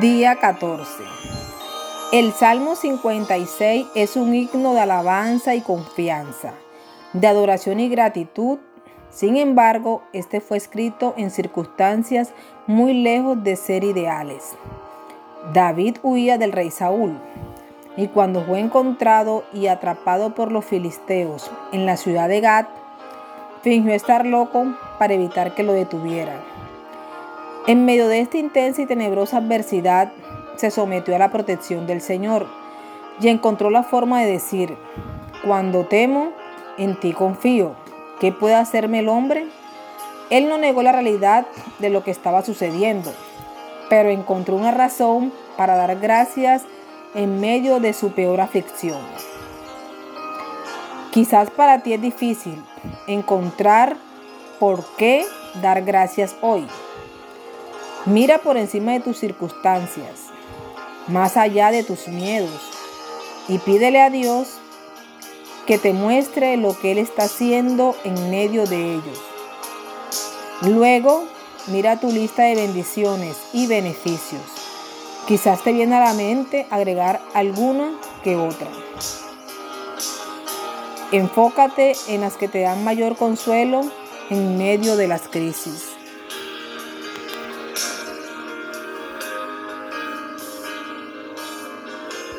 Día 14. El Salmo 56 es un himno de alabanza y confianza, de adoración y gratitud. Sin embargo, este fue escrito en circunstancias muy lejos de ser ideales. David huía del rey Saúl, y cuando fue encontrado y atrapado por los filisteos en la ciudad de Gad, fingió estar loco para evitar que lo detuvieran. En medio de esta intensa y tenebrosa adversidad, se sometió a la protección del Señor y encontró la forma de decir, cuando temo, en ti confío. ¿Qué puede hacerme el hombre? Él no negó la realidad de lo que estaba sucediendo, pero encontró una razón para dar gracias en medio de su peor aflicción. Quizás para ti es difícil encontrar por qué dar gracias hoy. Mira por encima de tus circunstancias, más allá de tus miedos, y pídele a Dios que te muestre lo que Él está haciendo en medio de ellos. Luego, mira tu lista de bendiciones y beneficios. Quizás te viene a la mente agregar alguna que otra. Enfócate en las que te dan mayor consuelo en medio de las crisis.